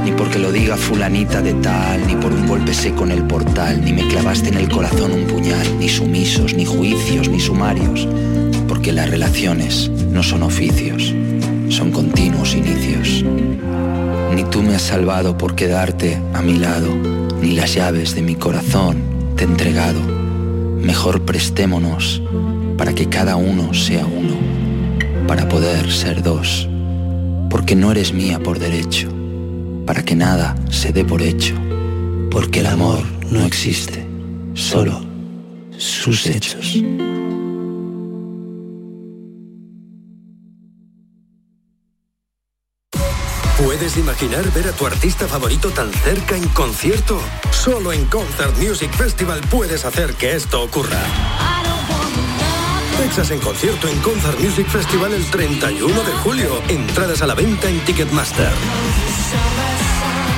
Ni por porque lo diga fulanita de tal, ni por un golpe seco en el portal, ni me clavaste en el corazón un puñal, ni sumisos, ni juicios, ni sumarios, porque las relaciones no son oficios, son continuos inicios. Ni tú me has salvado por quedarte a mi lado, ni las llaves de mi corazón te he entregado. Mejor prestémonos para que cada uno sea uno, para poder ser dos, porque no eres mía por derecho para que nada se dé por hecho, porque el amor no existe, solo sus hechos. ¿Puedes imaginar ver a tu artista favorito tan cerca en concierto? Solo en Concert Music Festival puedes hacer que esto ocurra. Texas en concierto en Concert Music Festival el 31 de julio. Entradas a la venta en Ticketmaster.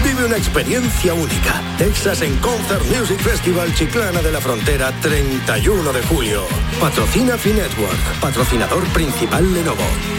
Vive una experiencia única. Texas en Concert Music Festival Chiclana de la Frontera, 31 de julio. Patrocina Finetwork, patrocinador principal Lenovo.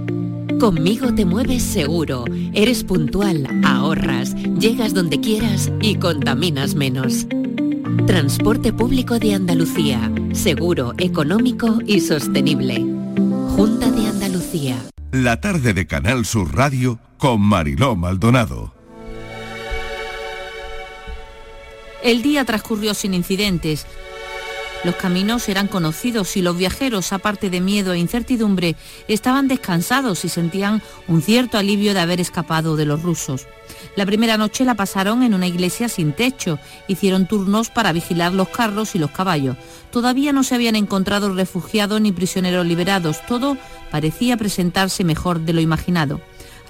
Conmigo te mueves seguro, eres puntual, ahorras, llegas donde quieras y contaminas menos. Transporte público de Andalucía, seguro, económico y sostenible. Junta de Andalucía. La tarde de Canal Sur Radio con Mariló Maldonado. El día transcurrió sin incidentes. Los caminos eran conocidos y los viajeros, aparte de miedo e incertidumbre, estaban descansados y sentían un cierto alivio de haber escapado de los rusos. La primera noche la pasaron en una iglesia sin techo, hicieron turnos para vigilar los carros y los caballos. Todavía no se habían encontrado refugiados ni prisioneros liberados, todo parecía presentarse mejor de lo imaginado.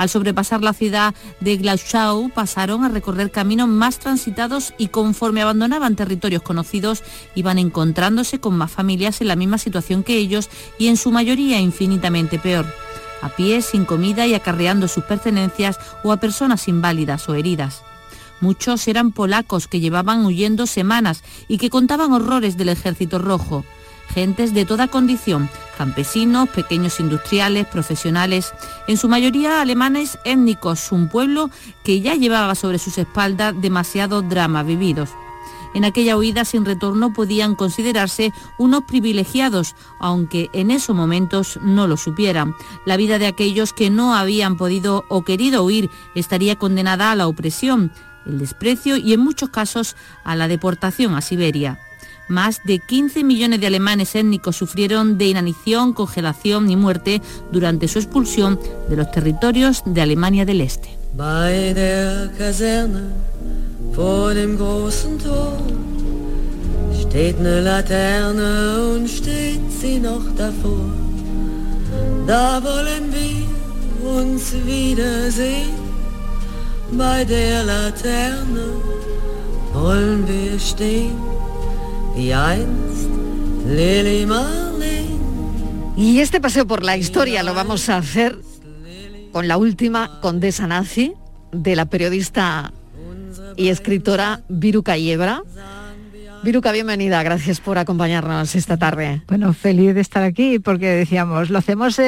Al sobrepasar la ciudad de Glauchau pasaron a recorrer caminos más transitados y conforme abandonaban territorios conocidos iban encontrándose con más familias en la misma situación que ellos y en su mayoría infinitamente peor a pie, sin comida y acarreando sus pertenencias o a personas inválidas o heridas. Muchos eran polacos que llevaban huyendo semanas y que contaban horrores del ejército rojo gentes de toda condición, campesinos, pequeños industriales, profesionales, en su mayoría alemanes étnicos, un pueblo que ya llevaba sobre sus espaldas demasiados dramas vividos. En aquella huida sin retorno podían considerarse unos privilegiados, aunque en esos momentos no lo supieran. La vida de aquellos que no habían podido o querido huir estaría condenada a la opresión, el desprecio y en muchos casos a la deportación a Siberia. Más de 15 millones de alemanes étnicos sufrieron de inanición, congelación y muerte durante su expulsión de los territorios de Alemania del Este. Da wollen wir uns wiedersehen. Bei der Laterne wollen wir stehen. Y este paseo por la historia lo vamos a hacer con la última condesa nazi de la periodista y escritora Viruca Yebra. Viruca, bienvenida, gracias por acompañarnos esta tarde. Bueno, feliz de estar aquí porque decíamos, lo hacemos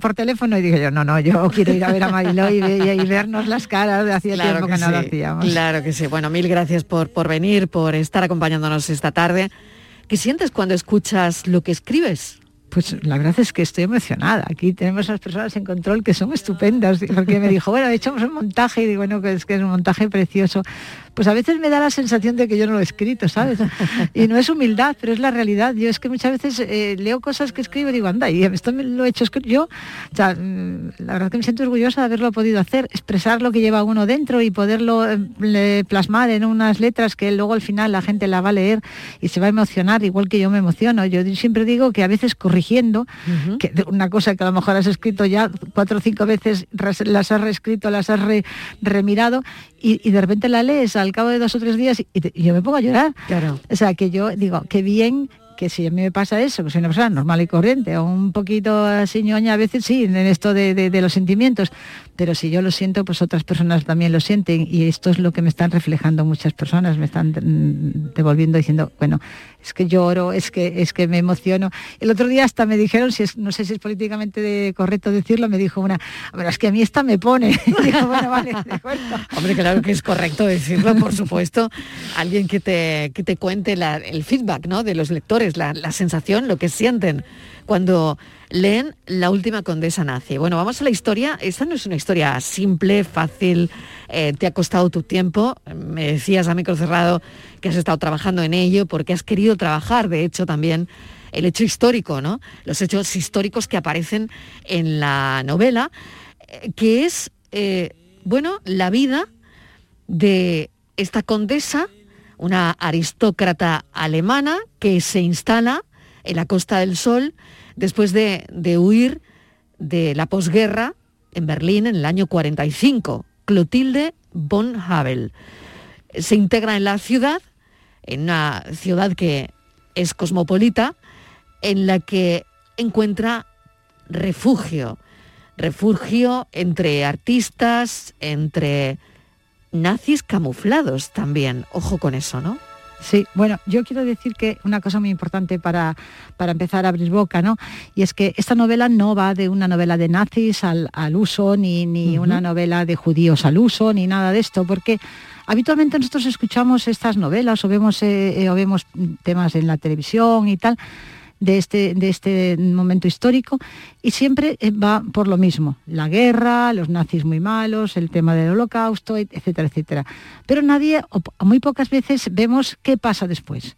por teléfono y digo yo, no, no, yo quiero ir a ver a Mariló y, vernos las caras de hacía tiempo que, no lo hacíamos. Claro que sí, bueno, mil gracias por, por venir, por estar acompañándonos esta tarde. ¿Qué sientes cuando escuchas lo que escribes? Pues la verdad es que estoy emocionada. Aquí tenemos a las personas en control que son estupendas, porque me dijo, bueno, echamos un montaje y digo, bueno, que es que es un montaje precioso pues a veces me da la sensación de que yo no lo he escrito, ¿sabes? Y no es humildad, pero es la realidad. Yo es que muchas veces eh, leo cosas que escribo y digo, anda, y esto me lo he hecho yo. O sea, mm, la verdad que me siento orgullosa de haberlo podido hacer, expresar lo que lleva uno dentro y poderlo eh, plasmar en unas letras que luego al final la gente la va a leer y se va a emocionar igual que yo me emociono. Yo siempre digo que a veces corrigiendo, que una cosa que a lo mejor has escrito ya cuatro o cinco veces, las has reescrito, las has remirado y, de repente la lees al cabo de dos o tres días y, y yo me pongo a llorar. Claro. O sea, que yo digo, qué bien que si a mí me pasa eso, que soy una persona normal y corriente, o un poquito así ñoña a veces sí, en esto de, los sentimientos, pero si yo lo siento, pues otras personas también lo sienten y esto es lo que me están reflejando muchas personas, me están mm, devolviendo diciendo, bueno, es que lloro, es que, es que me emociono. El otro día hasta me dijeron, si es, no sé si es políticamente correcto decirlo, me dijo una, pero es que a mí esta me pone. Hombre, claro que es correcto decirlo, por supuesto. Alguien que te, que te cuente el feedback ¿no? de los lectores la, sensación, lo que sienten cuando leen La última condesa nazi. Bueno, vamos a la historia. Esta no es una historia simple, fácil, eh, te ha costado tu tiempo. Me decías a micro cerrado que has estado trabajando en ello porque has querido trabajar, de hecho, también el hecho histórico, ¿no? Los hechos históricos que aparecen en la novela, eh, que es, eh, bueno, la vida de esta condesa una aristócrata alemana que se instala en la Costa del Sol después de, huir de la posguerra en Berlín en el año 45. Clotilde von Havel se integra en la ciudad, en una ciudad que es cosmopolita, en la que encuentra refugio, refugio entre artistas, entre nazis camuflados también. Ojo con eso, ¿no? Sí, bueno, yo quiero decir que una cosa muy importante para, para empezar a abrir boca, ¿no? Y es que esta novela no va de una novela de nazis al, uso, ni, ni una novela de judíos al uso, ni nada de esto, porque habitualmente nosotros escuchamos estas novelas o vemos, eh, eh, o vemos temas en la televisión y tal, de este, de este momento histórico y siempre eh, va por lo mismo, la guerra, los nazis muy malos, el tema del holocausto, etcétera, etcétera. Pero nadie, o muy pocas veces, vemos qué pasa después.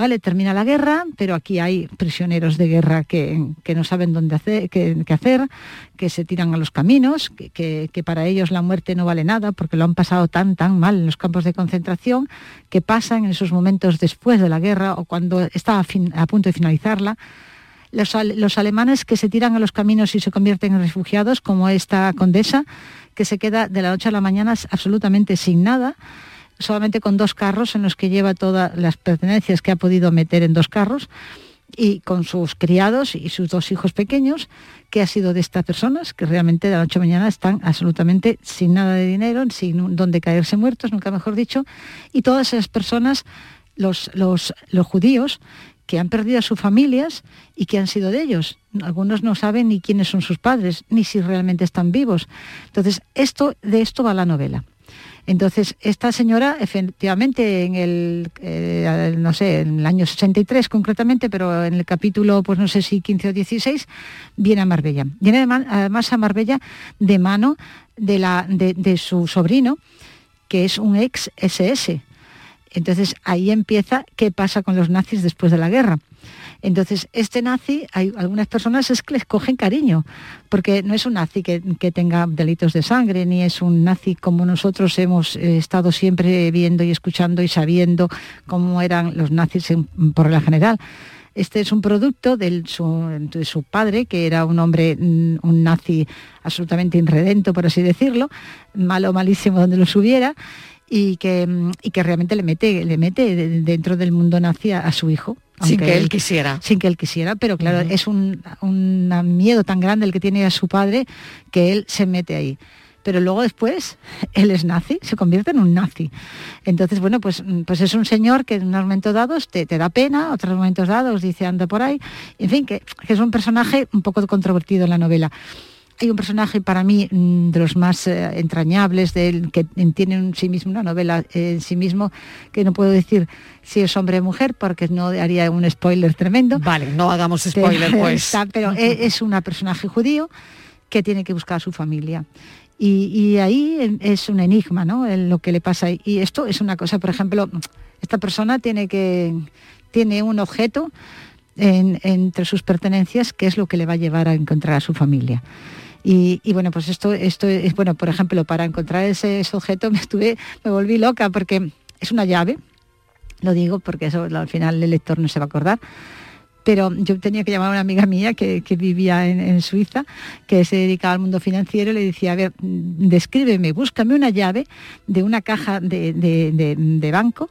¿Vale? Termina la guerra, pero aquí hay prisioneros de guerra que, no saben dónde hacer, qué, hacer, que se tiran a los caminos, que, para ellos la muerte no vale nada porque lo han pasado tan, tan mal en los campos de concentración, que pasan en esos momentos después de la guerra o cuando está a, punto de finalizarla. Los, los, alemanes que se tiran a los caminos y se convierten en refugiados, como esta condesa, que se queda de la noche a la mañana absolutamente sin nada, solamente con dos carros en los que lleva todas las pertenencias que ha podido meter en dos carros y con sus criados y sus dos hijos pequeños, que ha sido de estas personas que realmente de la noche a mañana están absolutamente sin nada de dinero, sin donde caerse muertos, nunca mejor dicho, y todas esas personas, los, judíos, que han perdido a sus familias y que han sido de ellos. Algunos no saben ni quiénes son sus padres, ni si realmente están vivos. Entonces, esto, de esto va la novela. Entonces, esta señora, efectivamente, en el, eh, no sé, en el año 63 concretamente, pero en el capítulo, pues no sé si 15 o 16, viene a Marbella. Viene además a Marbella de mano de, la, de su sobrino, que es un ex SS. Entonces, ahí empieza qué pasa con los nazis después de la guerra. Entonces, este nazi, hay algunas personas es que les cogen cariño, porque no es un nazi que, tenga delitos de sangre, ni es un nazi como nosotros hemos eh, estado siempre viendo y escuchando y sabiendo cómo eran los nazis por la general. Este es un producto de su padre, que era un hombre, mm, un nazi absolutamente inredento, por así decirlo, malo, malísimo donde lo subiera, y que, mm, y que realmente le mete, le mete dentro del mundo nazi a su hijo sin que él, quisiera. Sin que él quisiera, pero claro, es un, miedo tan grande el que tiene a su padre que él se mete ahí pero luego después él es nazi, se convierte en un nazi. Entonces, bueno, pues, pues es un señor que en unos momentos dados te, da pena, otros momentos dados dice anda por ahí, en fin, que, que, es un personaje un poco controvertido en la novela hay un personaje para mí mm, de los más eh, entrañables, de que tiene en sí mismo una novela en sí mismo, que no puedo decir si es hombre o mujer, porque no haría un spoiler tremendo. Vale, no hagamos spoiler, pues. pero e, es un personaje judío que tiene que buscar a su familia. Y, ahí es un enigma, ¿no? lo que le pasa. Y esto es una cosa, por ejemplo, esta persona tiene que tiene un objeto entre sus pertenencias que es lo que le va a llevar a encontrar a su familia. Y, bueno, pues esto, esto es, bueno, por ejemplo, para encontrar ese, objeto me volví loca porque es una llave, lo digo porque al final el lector no se va a acordar, pero yo tenía que llamar a una amiga mía que, vivía en, Suiza, que se dedicaba al mundo financiero, y le decía, a ver, descríbeme, búscame una llave de una caja de, banco.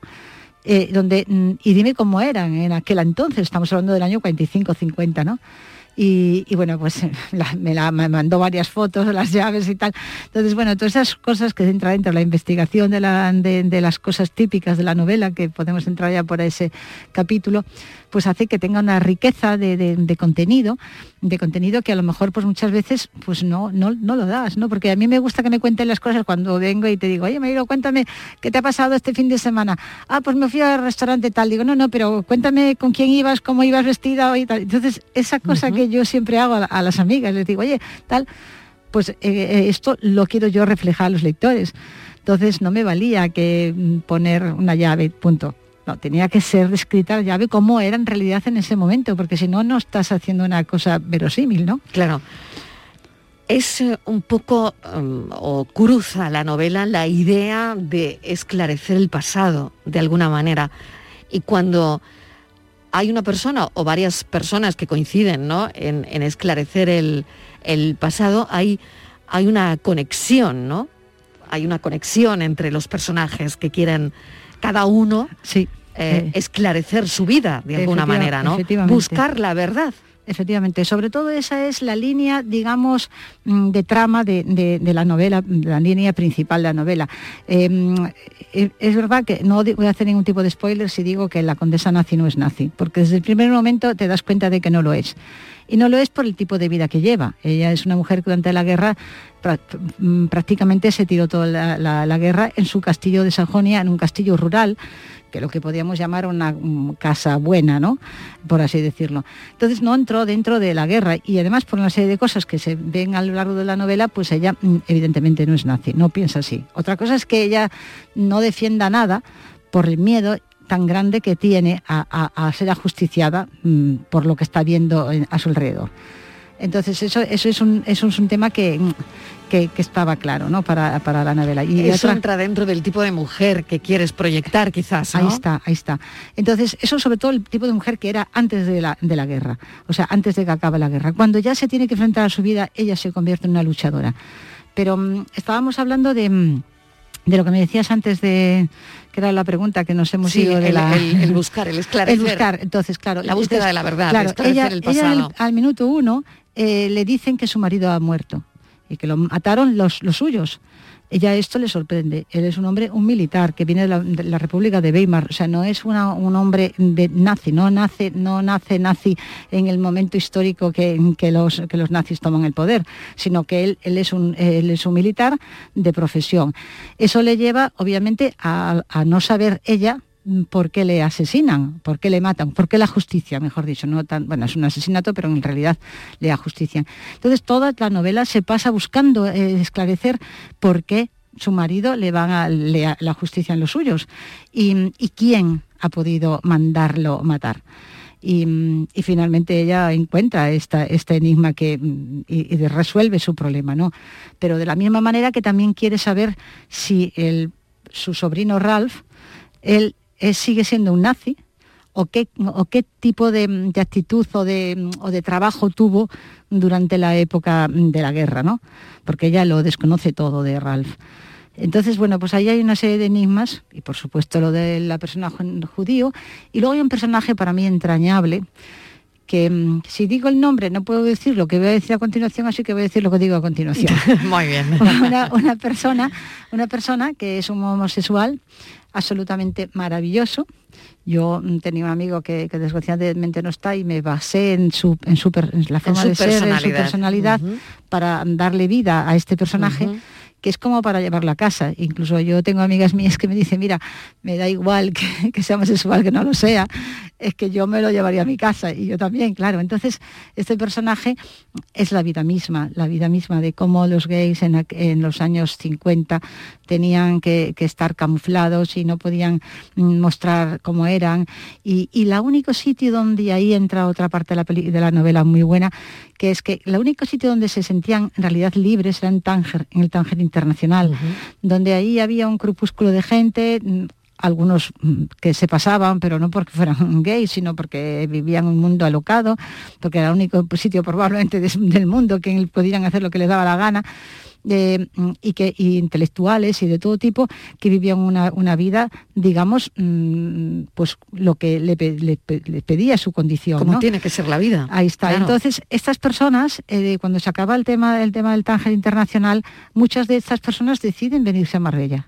Eh, donde, mm, y dime cómo eran en aquel entonces, estamos hablando del año 45-50, ¿no? Y, bueno, pues me, la, mandó varias fotos de las llaves y tal. Entonces, bueno, todas esas cosas que entra dentro de la investigación de, de, las cosas típicas de la novela, que podemos entrar ya por ese capítulo, pues hace que tenga una riqueza de, contenido, de contenido que a lo mejor pues muchas veces pues no, no, no lo das, ¿no? Porque a mí me gusta que me cuenten las cosas cuando vengo y te digo, oye, me digo, cuéntame qué te ha pasado este fin de semana. Ah, pues me fui al restaurante tal. Digo, no, no, pero cuéntame con quién ibas, cómo ibas vestida y tal. Entonces, esa cosa que yo siempre hago a, las amigas, les digo, oye, tal, pues eh, eh, esto lo quiero yo reflejar a los lectores. Entonces no me valía que mm, poner una llave, punto tenía que ser descrita la llave como era en realidad en ese momento, porque si no, no estás haciendo una cosa verosímil, ¿no? Claro. Es eh, un poco, um, o cruza la novela la idea de esclarecer el pasado, de alguna manera. Y cuando hay una persona o varias personas que coinciden ¿no? en, esclarecer el, pasado, hay, hay una conexión, ¿no? Hay una conexión entre los personajes que quieren cada uno sí. Eh, esclarecer su vida de alguna manera, ¿no? Buscar la verdad. Efectivamente, sobre todo esa es la línea, digamos, mm, de trama de, la novela, la línea principal de la novela. Em, e, es verdad que no voy a hacer ningún tipo de spoiler si digo que la condesa nazi no es nazi, porque desde el primer momento te das cuenta de que no lo es. Y no lo es por el tipo de vida que lleva. Ella es una mujer que durante la guerra mm, prácticamente se tiró toda la guerra en su castillo de Sajonia, en un castillo rural, que lo que podíamos llamar una casa buena, ¿no? Por así decirlo. Entonces no entró dentro de la guerra y además por una serie de cosas que se ven a lo largo de la novela, pues ella mm, evidentemente no es nazi, no piensa así. Otra cosa es que ella no defienda nada por el miedo tan grande que tiene a, ser ajusticiada mm, por lo que está viendo a su alrededor. Entonces eso, eso, es, un, eso es un tema que, que, estaba claro ¿no? para, la novela. Y eso entra dentro del tipo de mujer que quieres proyectar quizás. Ahí está, ahí está. Entonces, eso sobre todo el tipo de mujer que era antes de la, de la guerra, o sea, antes de que acabe la guerra. Cuando ya se tiene que enfrentar a su vida, ella se convierte en una luchadora. Pero mm, estábamos hablando de, mm, de lo que me decías antes de que era la pregunta que nos hemos ido de el, la el, buscar el esclarecer el buscar entonces claro la búsqueda de la verdad claro, ella, el pasado. al minuto uno eh, le dicen que su marido ha muerto y que lo mataron los, los suyos. Ella esto le sorprende. Él es un hombre, un militar que viene de la, República de Weimar. O sea, no es un hombre de nazi, no nace, no nace nazi en el momento histórico que, los, que los nazis toman el poder, sino que él, él, es un, es un militar de profesión. Eso le lleva, obviamente, a no saber ella por qué le asesinan, por qué le matan, por qué la justicia, mejor dicho, no tan, bueno, es un asesinato, pero en realidad le ajustician. Entonces toda la novela se pasa buscando eh, esclarecer por qué su marido le van a la justicia en los suyos y, quién ha podido mandarlo matar. Y, finalmente ella encuentra esta, este enigma que, y, resuelve su problema, ¿no? Pero de la misma manera que también quiere saber si el, su sobrino Ralph, él sigue siendo un nazi o qué, o qué tipo de, actitud o de, o de, trabajo tuvo durante la época de la guerra, ¿no? Porque ella lo desconoce todo de Ralph. Entonces, bueno, pues ahí hay una serie de enigmas, y por supuesto lo de la persona judío, y luego hay un personaje para mí entrañable, que mm, si digo el nombre no puedo decir lo que voy a decir a continuación, así que voy a decir lo que digo a continuación. Muy bien. una, persona, una persona que es un homosexual absolutamente maravilloso. Yo mm, tenía un amigo que, desgraciadamente no está y me basé en, su, en, su, la forma de ser, en su personalidad, para darle vida a este personaje que es como para llevarlo a casa. Incluso yo tengo amigas mías que me dicen, mira, me da igual que, que sea homosexual, que no lo sea, es que yo me lo llevaría a mi casa y yo también, claro. Entonces, este personaje es la vida misma, la vida misma de cómo los gays en, los años 50 tenían que, estar camuflados y no podían mm, mostrar cómo eran. Y, y el único sitio donde ahí entra otra parte de la, de la novela muy buena, que es que el único sitio donde se sentían en realidad libres era en Tánger, en el Tánger Internacional, donde ahí había un crepúsculo de gente, mm, algunos mm, que se pasaban, pero no porque fueran gays, sino porque vivían un mundo alocado, porque era el único sitio probablemente del mundo que podían hacer lo que les daba la gana. Mm, y, que, intelectuales y de todo tipo que vivían una, vida, digamos, mm, pues lo que le, pedía su condición. Como tiene que ser la vida. Ahí está. Entonces, estas personas, eh, cuando se acaba el tema, el tema del Tánger Internacional, muchas de estas personas deciden venirse a Marbella.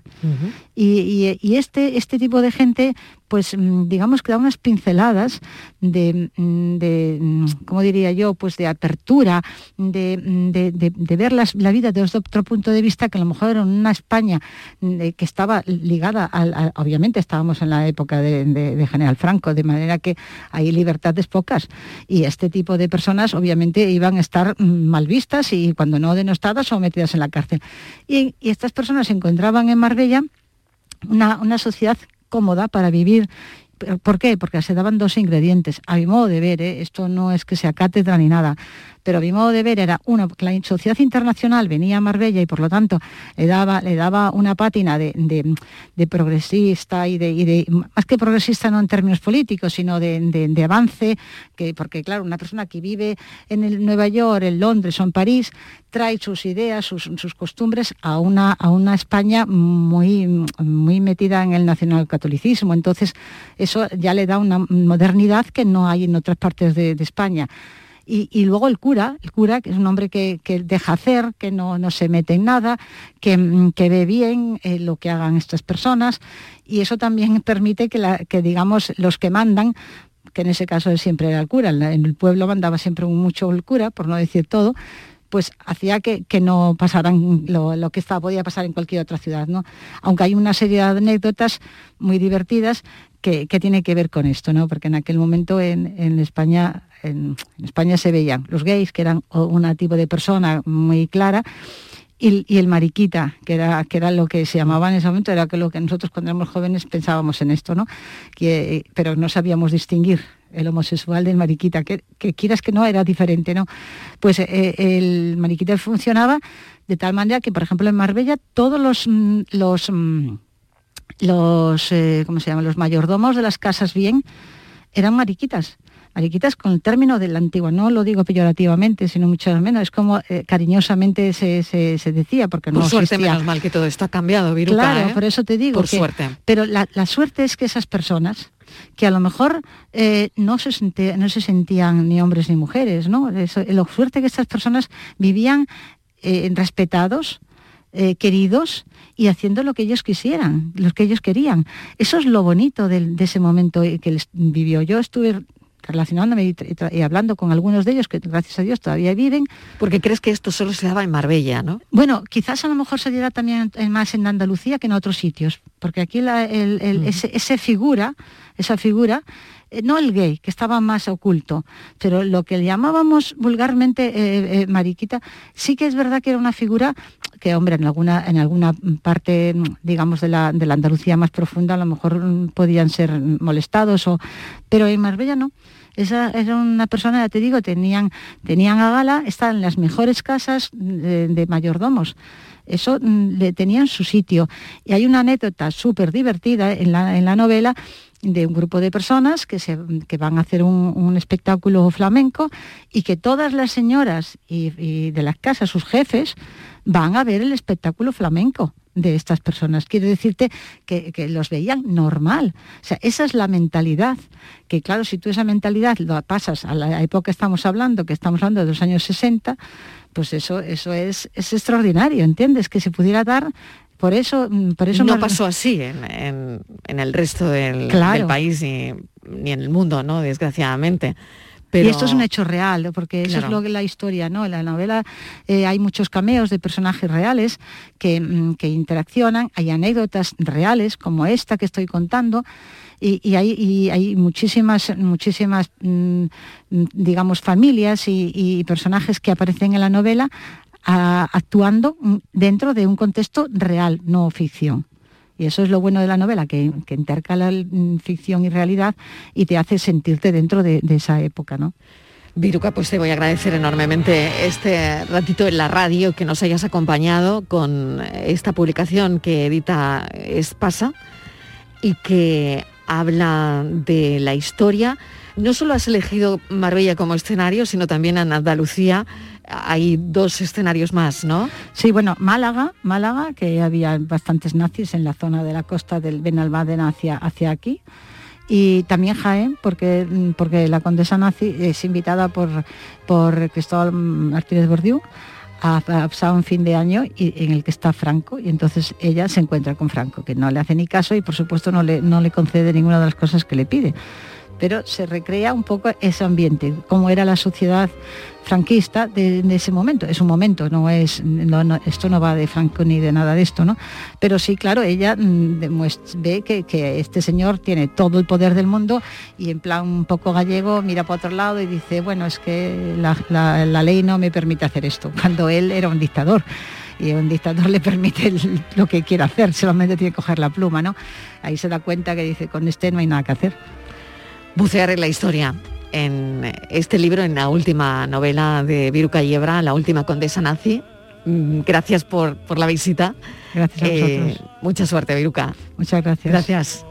Y, y, este, este tipo de gente pues mm, digamos que da unas pinceladas de, mm, mm, ¿cómo diría yo? Pues de apertura, de, ver la vida desde otro punto de vista que a lo mejor en una España que estaba ligada, al, obviamente estábamos en la época de, General Franco, de manera que hay libertades pocas y este tipo de personas obviamente iban a estar mal vistas y cuando no denostadas o metidas en la cárcel. Y, estas personas se encontraban en Marbella una, una sociedad cómoda para vivir. ¿Por qué? Porque se daban dos ingredientes. A mi modo de ver, ¿eh? esto no es que sea cátedra ni nada, pero a mi modo de ver era, uno, que la sociedad internacional venía a Marbella y por lo tanto le daba, le daba una pátina de, progresista y de, más que progresista no en términos políticos, sino de, avance, que, porque claro, una persona que vive en el Nueva York, en Londres o en París, trae sus ideas, sus, costumbres a una, a una España muy, muy metida en el nacionalcatolicismo. Entonces, eso ya le da una modernidad que no hay en otras partes de España. Y, luego el cura, el cura, que es un hombre que, deja hacer, que no, se mete en nada, que, ve bien eh, lo que hagan estas personas, y eso también permite que, digamos, los que mandan, que en ese caso siempre era el cura, en el pueblo mandaba siempre mucho el cura, por no decir todo, pues hacía que, no pasaran lo, que estaba, podía pasar en cualquier otra ciudad. ¿no? Aunque hay una serie de anécdotas muy divertidas que, que tiene que ver con esto, ¿no? porque en aquel momento en España en, España se veían los gays, que eran un tipo de persona muy clara, y, el mariquita, que era, que era lo que se llamaba en ese momento, era que lo que nosotros cuando éramos jóvenes pensábamos en esto, ¿no? Que, pero no sabíamos distinguir el homosexual del mariquita, que, quieras que no era diferente, ¿no? Pues eh, el mariquita funcionaba de tal manera que, por ejemplo, en Marbella todos los los los eh, ¿cómo se llama? los mayordomos de las casas bien eran mariquitas mariquitas con el término de la antigua, no lo digo peyorativamente, sino mucho menos, es como eh, cariñosamente se, decía, porque no Por suerte, menos mal que todo esto ha cambiado, Viruca, Claro, ¿eh? por eso te digo. Por suerte. Pero la, suerte es que esas personas, que a lo mejor eh, no, se no se sentían ni hombres ni mujeres, ¿no? Eso, la suerte que estas personas vivían respetados, queridos y haciendo lo que ellos quisieran, lo que ellos querían. Eso es lo bonito de, de ese momento que les vivió. Yo estuve relacionándome y, hablando con algunos de ellos que gracias a Dios todavía viven. Porque crees que esto solo se daba en Marbella, ¿no? Bueno, quizás a lo mejor se diera también más en Andalucía que en otros sitios, porque aquí ese, figura, esa figura, no el gay, que estaba más oculto, pero lo que llamábamos vulgarmente eh, eh, mariquita, sí que es verdad que era una figura que, hombre, en alguna, en alguna parte, digamos, de la, de la Andalucía más profunda, a lo mejor mm, podían ser molestados, o, pero en Marbella no. Esa era una persona, ya te digo, tenían, tenían a gala, estaban en las mejores casas de, mayordomos. Eso mm, le tenían su sitio. Y hay una anécdota súper divertida en la, en la novela de un grupo de personas que, se, que van a hacer un, espectáculo flamenco y que todas las señoras y de las casas, sus jefes, van a ver el espectáculo flamenco de estas personas. Quiero decirte que, los veían normal. O sea, esa es la mentalidad. Que claro, si tú esa mentalidad lo pasas a la época que estamos hablando, que estamos hablando de los años 60, pues eso, eso es, es extraordinario, ¿entiendes? Que se pudiera dar por eso, mm, por eso no pasó así en, el resto del, país ni, ni, en el mundo, ¿no? Desgraciadamente. Y esto es un hecho real, porque eso es lo que la historia, ¿no? En la novela eh, hay muchos cameos de personajes reales que, mm, que, interaccionan, hay anécdotas reales como esta que estoy contando. Y, hay, hay, muchísimas, muchísimas mm, digamos, familias y, personajes que aparecen en la novela actuando dentro de un contexto real, no ficción. Y eso es lo bueno de la novela, que, intercala mm, ficción y realidad y te hace sentirte dentro de, esa época, ¿no? Viruca, pues te voy a agradecer enormemente este ratito en la radio que nos hayas acompañado con esta publicación que edita Espasa y que habla de la historia. No solo has elegido Marbella como escenario, sino también en Andalucía hay dos escenarios más, ¿no? Sí, bueno, Málaga, Málaga, que había bastantes nazis en la zona de la costa del Benalmádena hacia, hacia aquí. Y también Jaén, porque, porque la condesa nazi es invitada por, por Cristóbal Martínez Bordiú ha pasado un fin de año y, en el que está Franco y entonces ella se encuentra con Franco, que no le hace ni caso y por supuesto no le, no le concede ninguna de las cosas que le pide pero se recrea un poco ese ambiente, cómo era la sociedad franquista de, ese momento. Es un momento, no es, esto no va de Franco ni de nada de esto, ¿no? Pero sí, claro, ella mm, ve que, este señor tiene todo el poder del mundo y en plan un poco gallego mira para otro lado y dice, bueno, es que la, ley no me permite hacer esto, cuando él era un dictador y un dictador le permite lo que quiera hacer, solamente tiene que coger la pluma, ¿no? Ahí se da cuenta que dice, con este no hay nada que hacer bucear en la historia en este libro, en la última novela de Viruca Yebra, La última condesa nazi. Mm, gracias por, por la visita. Gracias a eh, Mucha suerte, Viruca. Muchas gracias. Gracias.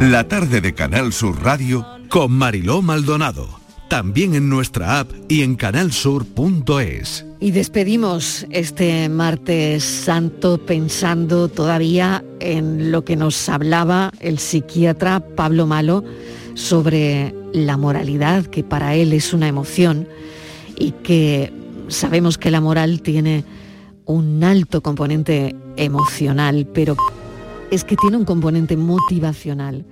La tarde de Canal Sur Radio con Mariló Maldonado. También en nuestra app y en canalsur.es. Y despedimos este martes santo pensando todavía en lo que nos hablaba el psiquiatra Pablo Malo sobre la moralidad, que para él es una emoción y que sabemos que la moral tiene un alto componente emocional, pero es que tiene un componente motivacional